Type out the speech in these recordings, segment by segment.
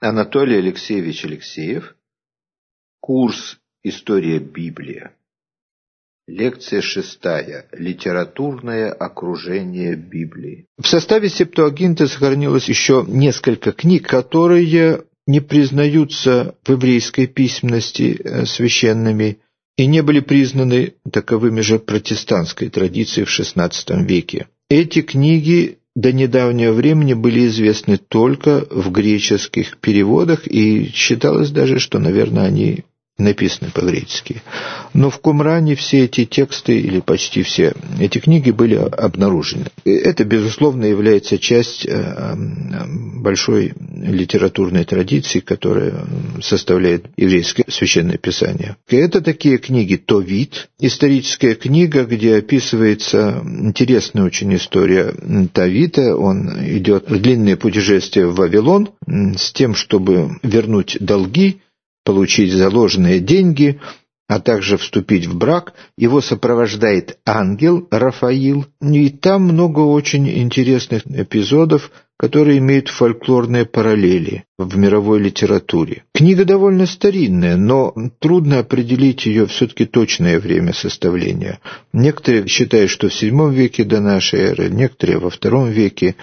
Анатолий Алексеевич Алексеев. Курс «История Библии». Лекция шестая. Литературное окружение Библии. В составе Септуагинты сохранилось еще несколько книг, которые не признаются в еврейской письменности э, священными и не были признаны таковыми же протестантской традицией в XVI веке. Эти книги до недавнего времени были известны только в греческих переводах, и считалось даже, что, наверное, они написаны по-гречески. Но в Кумране все эти тексты, или почти все эти книги были обнаружены. Это, безусловно, является часть э, большой литературной традиции, которая составляет еврейское священное писание. Это такие книги «Товит», историческая книга, где описывается интересная очень история Тавита. Он идет в длинное путешествие в Вавилон с тем, чтобы вернуть долги, получить заложенные деньги, а также вступить в брак, его сопровождает ангел Рафаил, и там много очень интересных эпизодов, которые имеют фольклорные параллели в мировой литературе. Книга довольно старинная, но трудно определить ее все-таки точное время составления. Некоторые считают, что в VII веке до нашей эры, некоторые во II веке.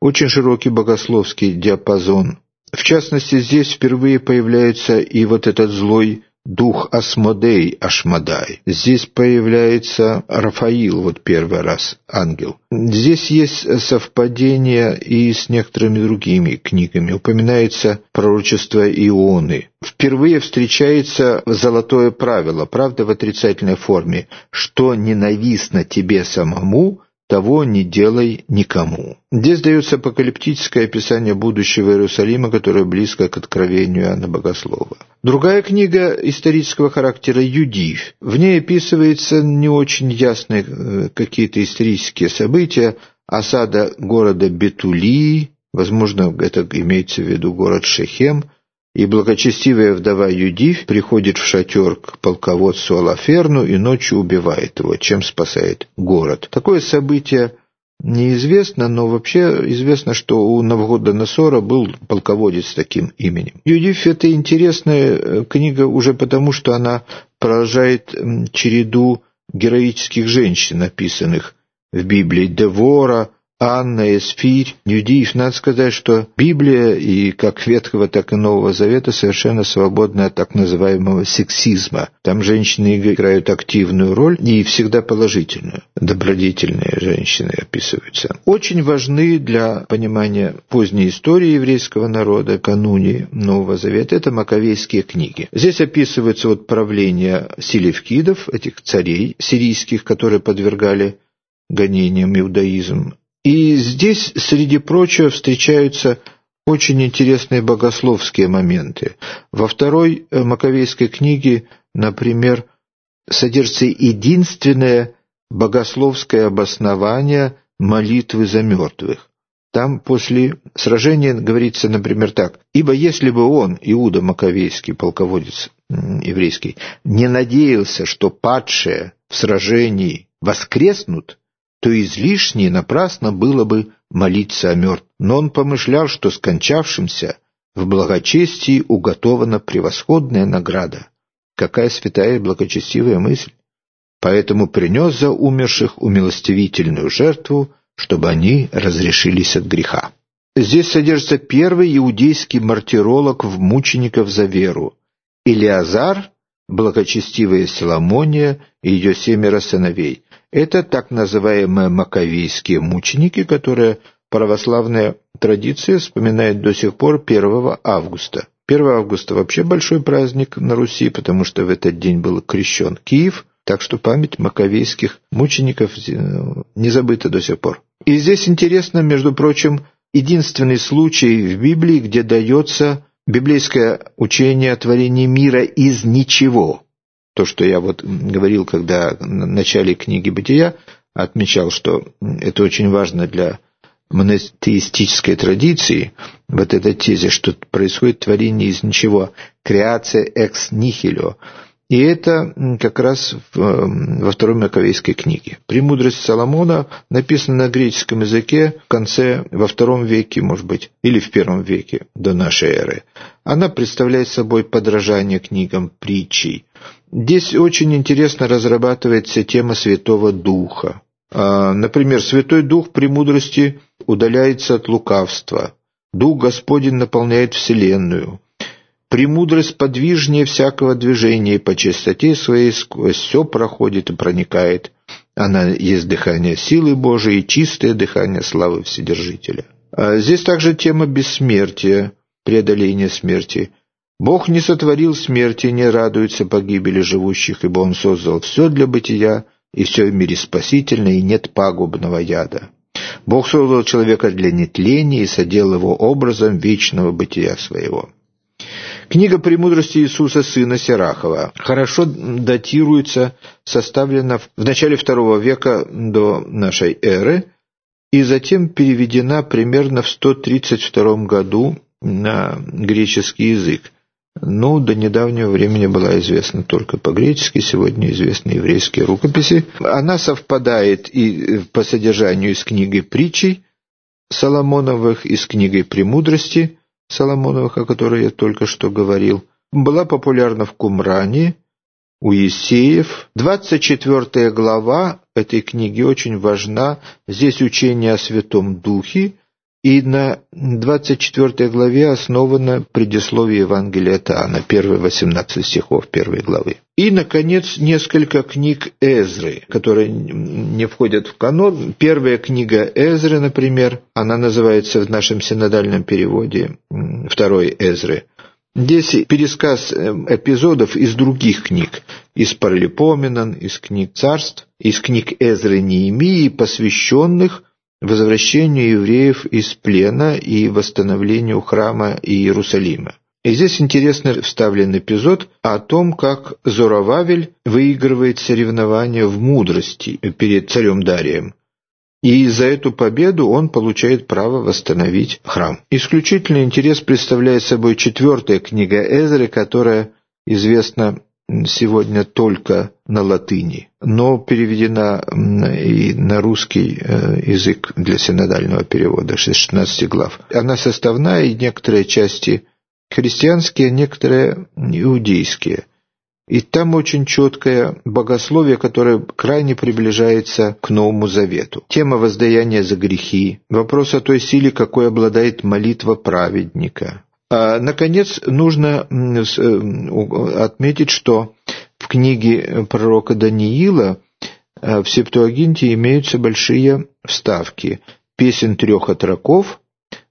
Очень широкий богословский диапазон в частности, здесь впервые появляется и вот этот злой дух Асмодей Ашмадай. Здесь появляется Рафаил, вот первый раз, ангел. Здесь есть совпадение и с некоторыми другими книгами. Упоминается пророчество Ионы. Впервые встречается золотое правило, правда в отрицательной форме, что ненавистно тебе самому – того не делай никому. Здесь дается апокалиптическое описание будущего Иерусалима, которое близко к откровению Иоанна Богослова. Другая книга исторического характера «Юдив». В ней описываются не очень ясные э, какие-то исторические события, осада города Бетулии, возможно, это имеется в виду город Шехем – и благочестивая вдова Юдив приходит в шатер к полководцу Алаферну и ночью убивает его, чем спасает город. Такое событие неизвестно, но вообще известно, что у Навгодоносора был полководец с таким именем. Юдив – это интересная э, книга уже потому, что она продолжает череду героических женщин, написанных в Библии. Девора, Анна, Эсфирь, Юдиев. Надо сказать, что Библия и как Ветхого, так и Нового Завета совершенно свободна от так называемого сексизма. Там женщины играют активную роль и всегда положительную. Добродетельные женщины описываются. Очень важны для понимания поздней истории еврейского народа, кануне Нового Завета, это маковейские книги. Здесь описывается вот правление селевкидов, этих царей сирийских, которые подвергали гонениям иудаизм. И здесь, среди прочего, встречаются очень интересные богословские моменты. Во второй э, Маковейской книге, например, содержится единственное богословское обоснование молитвы за мертвых. Там после сражения говорится, например, так. «Ибо если бы он, Иуда Маковейский, полководец еврейский, не надеялся, что падшие в сражении воскреснут, то излишне напрасно было бы молиться о мертвом. Но он помышлял, что скончавшимся в благочестии уготована превосходная награда. Какая святая и благочестивая мысль! Поэтому принес за умерших умилостивительную жертву, чтобы они разрешились от греха. Здесь содержится первый иудейский мартиролог в мучеников за веру. Илиазар, благочестивая Соломония и ее семеро сыновей. Это так называемые маковейские мученики, которые православная традиция вспоминает до сих пор 1 августа. 1 августа вообще большой праздник на Руси, потому что в этот день был крещен Киев, так что память маковейских мучеников э, не забыта до сих пор. И здесь интересно, между прочим, единственный случай в Библии, где дается библейское учение о творении мира из ничего то, что я вот говорил, когда в начале книги «Бытия», отмечал, что это очень важно для монотеистической традиции, вот эта теза, что происходит творение из ничего, креация экс нихило. И это как раз во второй Маковейской книге. «Премудрость Соломона» написана на греческом языке в конце, во втором веке, может быть, или в первом веке до нашей эры. Она представляет собой подражание книгам притчей. Здесь очень интересно разрабатывается тема Святого Духа. А, например, Святой Дух премудрости удаляется от лукавства. Дух Господень наполняет Вселенную. Премудрость подвижнее всякого движения, и по чистоте своей сквозь все проходит и проникает. Она есть дыхание силы Божией и чистое дыхание славы Вседержителя. А здесь также тема бессмертия, преодоления смерти. Бог не сотворил смерти, не радуется погибели живущих, ибо Он создал все для бытия, и все в мире спасительно, и нет пагубного яда. Бог создал человека для нетления и соделал его образом вечного бытия своего. Книга «Премудрости Иисуса, сына Серахова» хорошо датируется, составлена в начале II века до нашей эры и затем переведена примерно в 132 году на греческий язык. Ну, до недавнего времени была известна только по-гречески, сегодня известны еврейские рукописи. Она совпадает и по содержанию с книгой притчей Соломоновых, и с книгой «Премудрости» Соломоновых, о которой я только что говорил. Была популярна в Кумране, у Есеев. 24 глава этой книги очень важна. Здесь учение о Святом Духе, и на 24 главе основано предисловие Евангелия от Иоанна, первые 18 стихов первой главы. И, наконец, несколько книг Эзры, которые не входят в канон. Первая книга Эзры, например, она называется в нашем синодальном переводе второй Эзры. Здесь пересказ э, эпизодов из других книг, из Паралипоменон, из книг царств, из книг Эзры Неемии, посвященных возвращению евреев из плена и восстановлению храма Иерусалима. И здесь интересно вставлен эпизод о том, как Зоровавель выигрывает соревнования в мудрости перед царем Дарием. И за эту победу он получает право восстановить храм. Исключительный интерес представляет собой четвертая книга Эзры, которая известна сегодня только на латыни, но переведена и на русский э, язык для синодального перевода, 16 глав. Она составная, и некоторые части христианские, некоторые иудейские. И там очень четкое богословие, которое крайне приближается к Новому Завету. Тема воздаяния за грехи, вопрос о той силе, какой обладает молитва праведника, наконец, нужно э, отметить, что в книге пророка Даниила э, в Септуагинте имеются большие вставки. Песен трех отроков,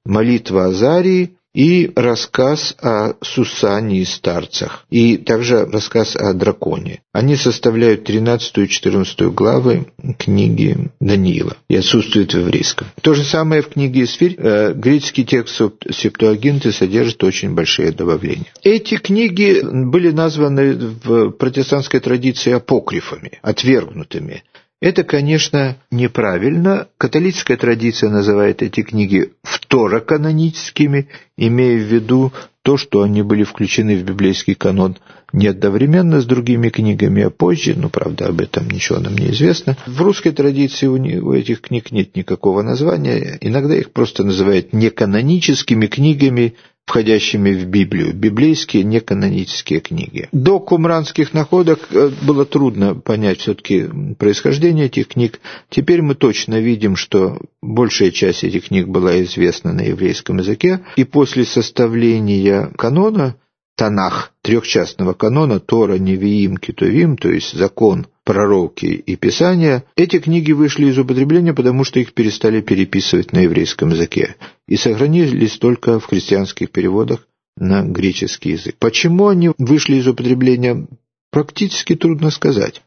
молитва Азарии и рассказ о Сусане и старцах, и также рассказ о драконе. Они составляют 13 и 14 главы книги Даниила и отсутствуют в еврейском. То же самое в книге Исфирь. Э, греческий текст Септуагинты содержит очень большие добавления. Эти книги были названы в протестантской традиции апокрифами, отвергнутыми. Это, конечно, неправильно. Католическая традиция называет эти книги второканоническими, имея в виду то, что они были включены в библейский канон не одновременно с другими книгами, а позже, ну, правда, об этом ничего нам не известно. В русской традиции у этих книг нет никакого названия, иногда их просто называют неканоническими книгами, входящими в Библию, библейские неканонические книги. До кумранских находок э, было трудно понять все-таки происхождение этих книг. Теперь мы точно видим, что большая часть этих книг была известна на еврейском языке, и после составления канона Танах, трехчастного канона Тора, Невиим, Китувим, то есть закон, пророки и Писания, эти книги вышли из употребления, потому что их перестали переписывать на еврейском языке и сохранились только в христианских переводах на греческий язык. Почему они вышли из употребления, практически трудно сказать.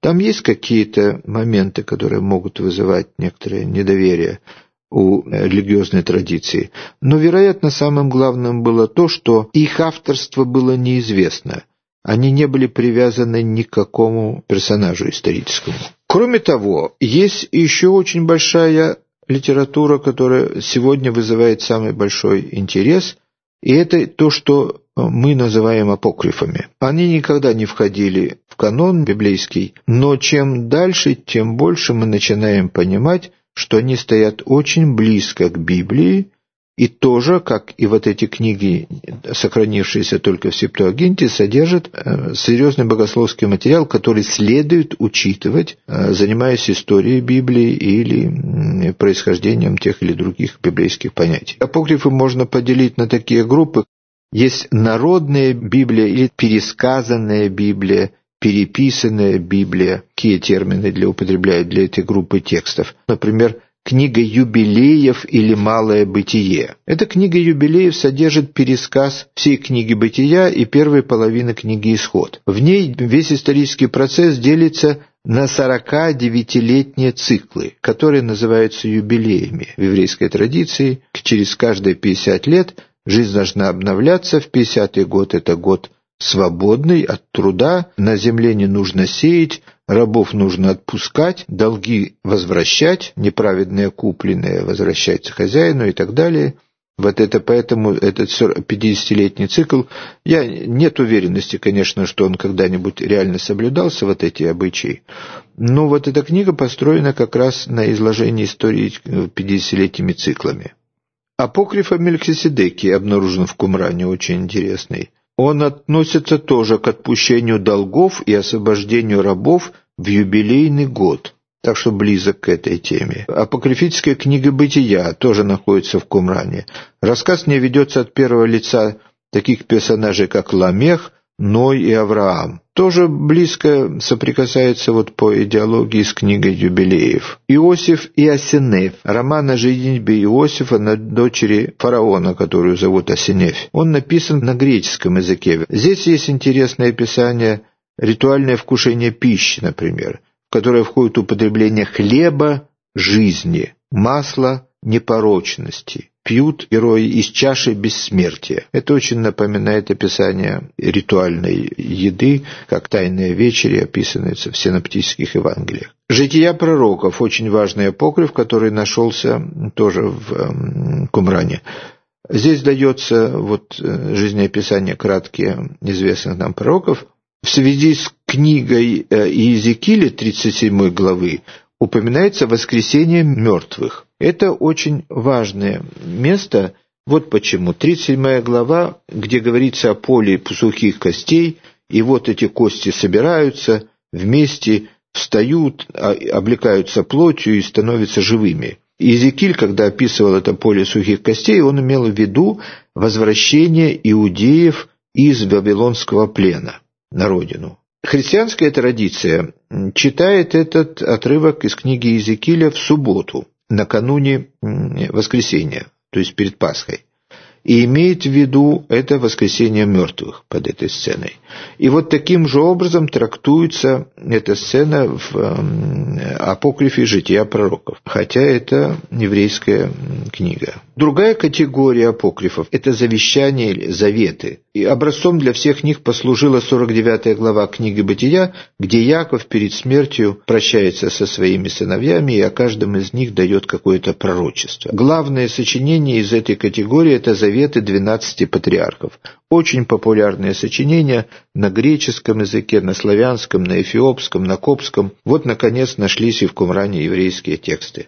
Там есть какие-то моменты, которые могут вызывать некоторое недоверие у религиозной традиции. Но, вероятно, самым главным было то, что их авторство было неизвестно. Они не были привязаны ни к какому персонажу историческому. Кроме того, есть еще очень большая литература, которая сегодня вызывает самый большой интерес, и это то, что мы называем апокрифами. Они никогда не входили в канон библейский, но чем дальше, тем больше мы начинаем понимать, что они стоят очень близко к Библии, и тоже, как и вот эти книги, сохранившиеся только в Септуагинте, содержат э, серьезный богословский материал, который следует учитывать, э, занимаясь историей Библии или происхождением тех или других библейских понятий. Апокрифы можно поделить на такие группы. Есть народная Библия или пересказанная Библия, переписанная Библия. Какие термины для употребляют для этой группы текстов? Например, книга юбилеев или малое бытие. Эта книга юбилеев содержит пересказ всей книги бытия и первой половины книги исход. В ней весь исторический процесс делится на 49-летние циклы, которые называются юбилеями. В еврейской традиции через каждые 50 лет жизнь должна обновляться. В 50-й год это год свободный от труда, на земле не нужно сеять, рабов нужно отпускать, долги возвращать, неправедные купленные возвращать хозяину и так далее. Вот это поэтому этот 50-летний цикл, я нет уверенности, конечно, что он когда-нибудь реально соблюдался, вот эти обычаи. Но вот эта книга построена как раз на изложении истории 50-летними циклами. Апокриф о Мельхиседеке обнаружен в Кумране, очень интересный. Он относится тоже к отпущению долгов и освобождению рабов в юбилейный год, так что близок к этой теме. Апокрифическая книга «Бытия» тоже находится в Кумране. Рассказ в ней ведется от первого лица таких персонажей, как Ламех, Ной и Авраам. Тоже близко соприкасается вот по идеологии с книгой юбилеев. Иосиф и Асинеф. Роман о женитьбе Иосифа на дочери фараона, которую зовут Асинеф. Он написан на греческом языке. Здесь есть интересное описание ритуальное вкушение пищи, например, в которое входит употребление хлеба жизни, масла непорочности, пьют герои из чаши бессмертия. Это очень напоминает описание ритуальной еды, как тайные вечери описываются в синоптических Евангелиях. Жития пророков – очень важный апокриф, который нашелся тоже в Кумране. Здесь дается вот э, жизнеописание краткие известных нам пророков. В связи с книгой э, Иезекииля 37 главы упоминается воскресение мертвых. Это очень важное место. Вот почему. 37 глава, где говорится о поле сухих костей, и вот эти кости собираются вместе, встают, а, облекаются плотью и становятся живыми. Иезекииль, когда описывал это поле сухих костей, он имел в виду возвращение иудеев из Вавилонского плена на родину. Христианская традиция читает этот отрывок из книги Иезекииля в субботу, накануне воскресения, то есть перед Пасхой и имеет в виду это воскресение мертвых под этой сценой. И вот таким же образом трактуется эта сцена в эм, апокрифе «Жития пророков», хотя это еврейская книга. Другая категория апокрифов – это завещания или заветы. И образцом для всех них послужила 49 глава книги «Бытия», где Яков перед смертью прощается со своими сыновьями и о каждом из них дает какое-то пророчество. Главное сочинение из этой категории – это заветы 12 патриархов. Очень популярные сочинения на греческом языке, на славянском, на эфиопском, на копском. Вот, наконец, нашлись и в Кумране еврейские тексты.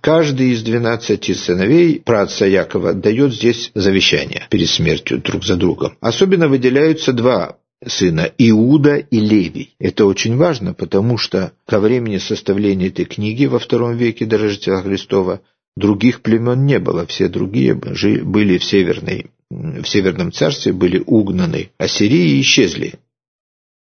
Каждый из двенадцати сыновей праотца Якова дает здесь завещание перед смертью друг за другом. Особенно выделяются два сына Иуда и Левий. Это очень важно, потому что ко времени составления этой книги во втором веке до Рождества Христова других племен не было. Все другие были в, северной, в Северном царстве, были угнаны. Ассирии исчезли.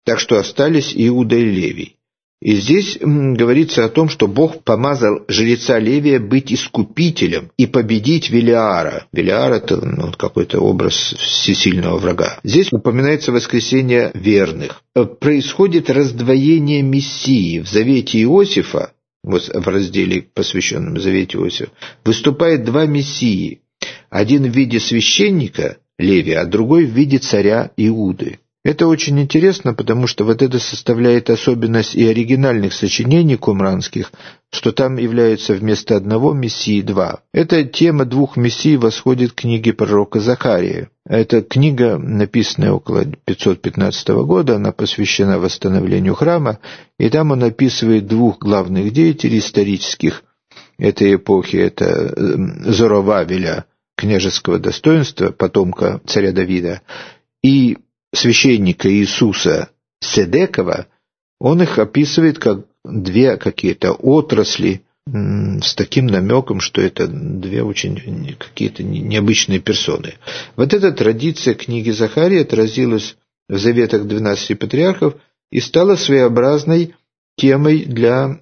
Так что остались Иуда и Левий. И здесь говорится о том, что Бог помазал жреца Левия быть искупителем и победить Велиара. Велиар – это ну, какой-то образ всесильного врага. Здесь упоминается воскресение верных. Э, происходит раздвоение Мессии. В завете Иосифа, в разделе, посвященном завете Иосифа, выступает два Мессии. Один в виде священника Левия, а другой в виде царя Иуды. Это очень интересно, потому что вот это составляет особенность и оригинальных сочинений кумранских, что там является вместо одного мессии два. Эта тема двух мессий восходит к книге пророка Захария. Эта книга, написанная около 515 года, она посвящена восстановлению храма, и там он описывает двух главных деятелей исторических этой эпохи. Это эм, Зоровавеля, княжеского достоинства, потомка царя Давида, и священника Иисуса Седекова, он их описывает как две какие-то отрасли с таким намеком, что это две очень какие-то необычные персоны. Вот эта традиция книги Захария отразилась в заветах 12 патриархов и стала своеобразной темой для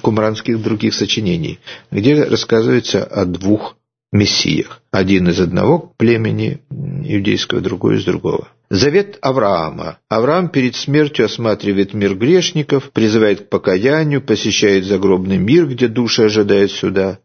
кумранских других сочинений, где рассказывается о двух мессиях. Один из одного племени иудейского, другой из другого. Завет Авраама. Авраам перед смертью осматривает мир грешников, призывает к покаянию, посещает загробный мир, где души ожидают суда.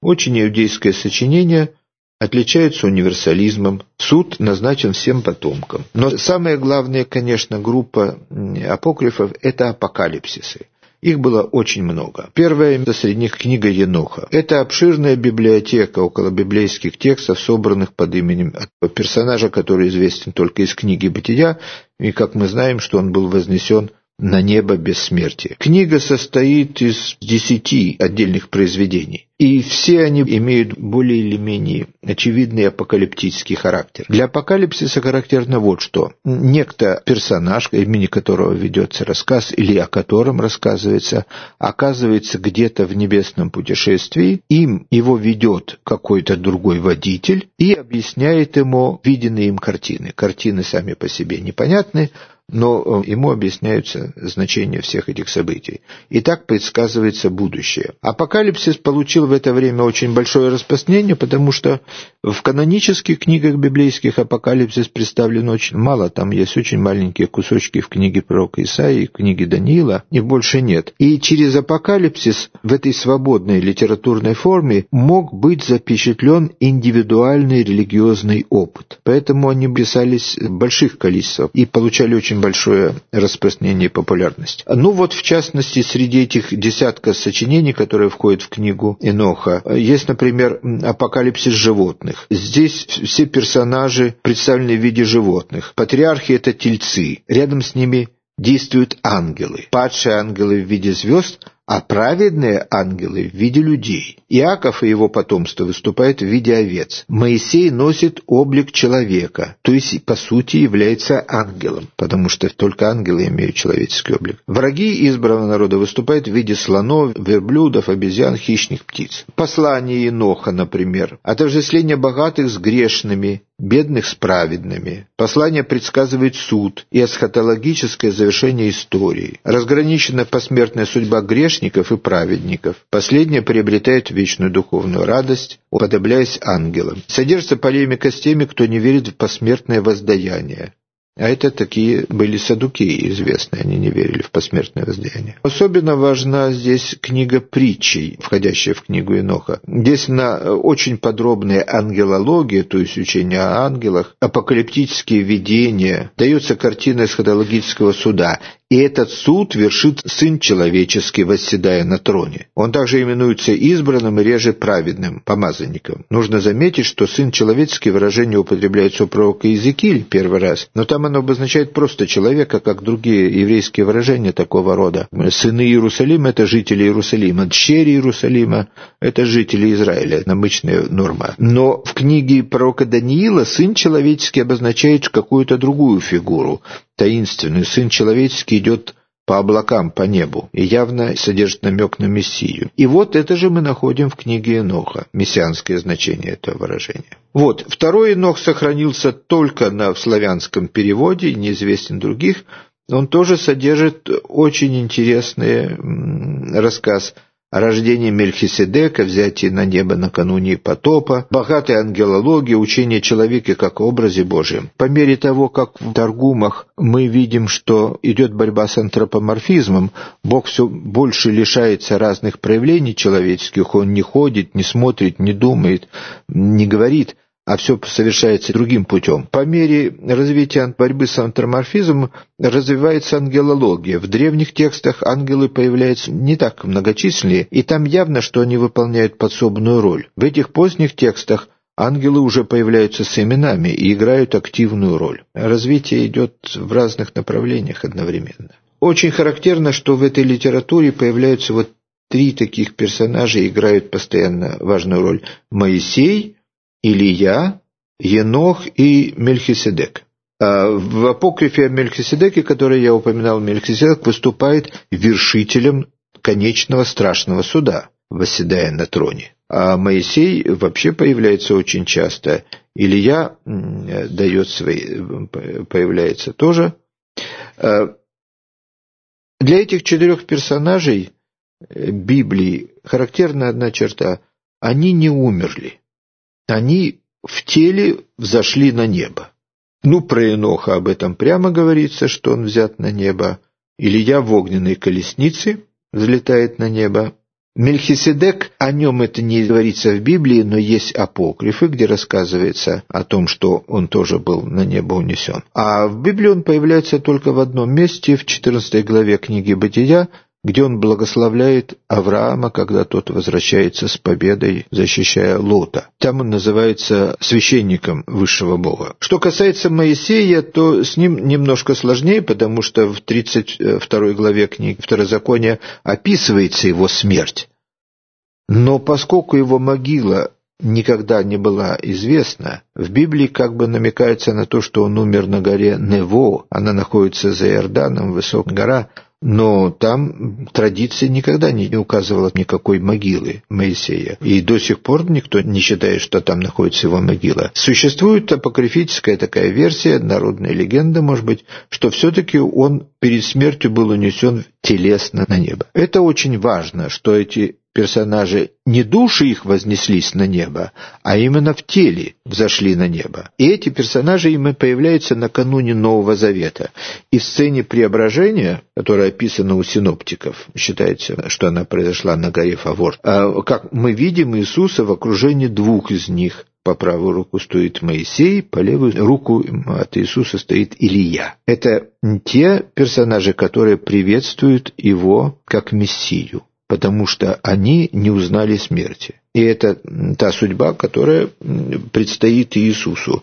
Очень иудейское сочинение отличается универсализмом. Суд назначен всем потомкам. Но самая главная, конечно, группа апокрифов – это апокалипсисы. Их было очень много. Первая среди них книга Еноха. Это обширная библиотека около библейских текстов, собранных под именем персонажа, который известен только из книги «Бытия», и, как мы знаем, что он был вознесен на небо бессмертия. Книга состоит из десяти отдельных произведений, и все они имеют более или менее очевидный апокалиптический характер. Для апокалипсиса характерно вот что. Некто персонаж, имени которого ведется рассказ или о котором рассказывается, оказывается где-то в небесном путешествии, им его ведет какой-то другой водитель и объясняет ему виденные им картины. Картины сами по себе непонятны, но э, ему объясняются значения всех этих событий. И так предсказывается будущее. Апокалипсис получил в это время очень большое распространение, потому что в канонических книгах библейских апокалипсис представлен очень мало. Там есть очень маленькие кусочки в книге пророка Исаии, в книге Даниила, их больше нет. И через апокалипсис в этой свободной литературной форме мог быть запечатлен индивидуальный религиозный опыт. Поэтому они писались в больших количествах и получали очень очень большое распространение и популярность. Ну вот, в частности, среди этих десятка сочинений, которые входят в книгу Иноха, есть, например, «Апокалипсис животных». Здесь все персонажи представлены в виде животных. Патриархи – это тельцы. Рядом с ними действуют ангелы. Падшие ангелы в виде звезд – а праведные ангелы в виде людей. Иаков и его потомство выступают в виде овец. Моисей носит облик человека, то есть, по сути, является ангелом, потому что только ангелы имеют человеческий облик. Враги избранного народа выступают в виде слонов, верблюдов, обезьян, хищных птиц. Послание Иноха, например, отождествление богатых с грешными, бедных с праведными. Послание предсказывает суд и эсхатологическое завершение истории. Разграничена посмертная судьба грешников и праведников. Последнее приобретает вечную духовную радость, уподобляясь ангелам. Содержится полемика с теми, кто не верит в посмертное воздаяние. А это такие были садукеи известные, они не верили в посмертное воздаяние. Особенно важна здесь книга притчей, входящая в книгу Иноха. Здесь на очень подробная ангелология, то есть учение о ангелах, апокалиптические видения, дается картина эсхатологического суда. И этот суд вершит Сын Человеческий, восседая на троне. Он также именуется избранным и реже праведным, помазанником. Нужно заметить, что Сын Человеческий выражение употребляется у пророка Иезекииль первый раз, но там оно обозначает просто человека, как другие еврейские выражения такого рода. Сыны Иерусалима – это жители Иерусалима, дщери Иерусалима – это жители Израиля, обычная норма. Но в книге пророка Даниила Сын Человеческий обозначает какую-то другую фигуру таинственный сын человеческий идет по облакам, по небу, и явно содержит намек на Мессию. И вот это же мы находим в книге Еноха, мессианское значение этого выражения. Вот, второй Енох сохранился только на славянском переводе, неизвестен других, он тоже содержит очень интересный рассказ рождение Мельхиседека, взятие на небо накануне потопа, богатая ангелология, учение человека как образе Божьем. По мере того, как в Таргумах мы видим, что идет борьба с антропоморфизмом, Бог все больше лишается разных проявлений человеческих, Он не ходит, не смотрит, не думает, не говорит, а все совершается другим путем. По мере развития борьбы с антроморфизмом развивается ангелология. В древних текстах ангелы появляются не так многочисленные, и там явно, что они выполняют подсобную роль. В этих поздних текстах ангелы уже появляются с именами и играют активную роль. Развитие идет в разных направлениях одновременно. Очень характерно, что в этой литературе появляются вот три таких персонажа, играют постоянно важную роль. Моисей, Илья, Енох и Мельхиседек. А в апокрифе о Мельхиседеке, который я упоминал, Мельхиседек выступает вершителем конечного страшного суда, восседая на троне. А Моисей вообще появляется очень часто. Илья дает свои, появляется тоже. А для этих четырех персонажей э, Библии характерна одна черта. Они не умерли. Они в теле взошли на небо. Ну, про Еноха об этом прямо говорится, что он взят на небо. Илья в огненной колеснице взлетает на небо. Мельхиседек, о нем это не говорится в Библии, но есть апокрифы, где рассказывается о том, что он тоже был на небо унесен. А в Библии он появляется только в одном месте, в 14 главе книги Бытия, где он благословляет Авраама, когда тот возвращается с победой, защищая Лота. Там он называется священником высшего Бога. Что касается Моисея, то с ним немножко сложнее, потому что в 32 главе книги Второзакония описывается его смерть. Но поскольку его могила никогда не была известна, в Библии как бы намекается на то, что он умер на горе Нево, она находится за Иорданом, высокая гора, но там традиция никогда не указывала никакой могилы Моисея. И до сих пор никто не считает, что там находится его могила. Существует апокрифическая такая версия, народная легенда, может быть, что все-таки он перед смертью был унесен телесно на небо. Это очень важно, что эти персонажи не души их вознеслись на небо, а именно в теле взошли на небо. И эти персонажи им появляются накануне Нового Завета. И в сцене преображения, которая описана у синоптиков, считается, что она произошла на горе Фавор, а, как мы видим Иисуса в окружении двух из них – по правую руку стоит Моисей, по левую руку от Иисуса стоит Илья. Это те персонажи, которые приветствуют его как Мессию потому что они не узнали смерти. И это та судьба, которая предстоит Иисусу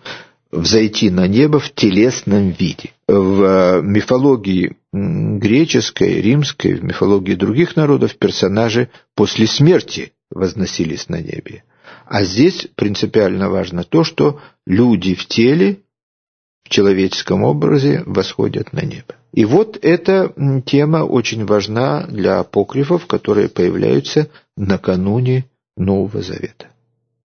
взойти на небо в телесном виде. В мифологии греческой, римской, в мифологии других народов персонажи после смерти возносились на небе. А здесь принципиально важно то, что люди в теле, в человеческом образе восходят на небо. И вот эта тема очень важна для апокрифов, которые появляются накануне Нового Завета.